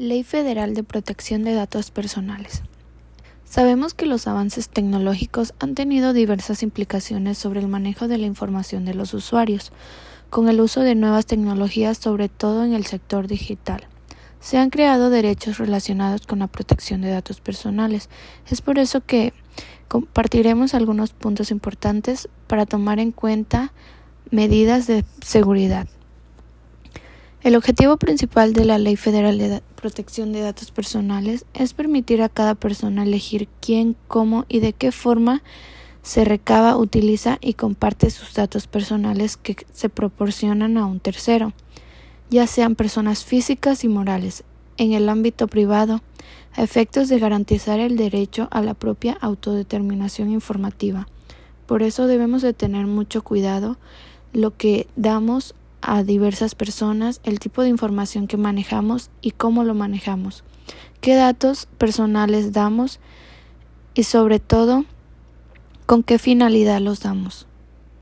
Ley Federal de Protección de Datos Personales. Sabemos que los avances tecnológicos han tenido diversas implicaciones sobre el manejo de la información de los usuarios, con el uso de nuevas tecnologías sobre todo en el sector digital. Se han creado derechos relacionados con la protección de datos personales. Es por eso que compartiremos algunos puntos importantes para tomar en cuenta medidas de seguridad. El objetivo principal de la Ley Federal de Protección de Datos Personales es permitir a cada persona elegir quién, cómo y de qué forma se recaba, utiliza y comparte sus datos personales que se proporcionan a un tercero, ya sean personas físicas y morales, en el ámbito privado, a efectos de garantizar el derecho a la propia autodeterminación informativa. Por eso debemos de tener mucho cuidado lo que damos a diversas personas, el tipo de información que manejamos y cómo lo manejamos, qué datos personales damos y sobre todo con qué finalidad los damos.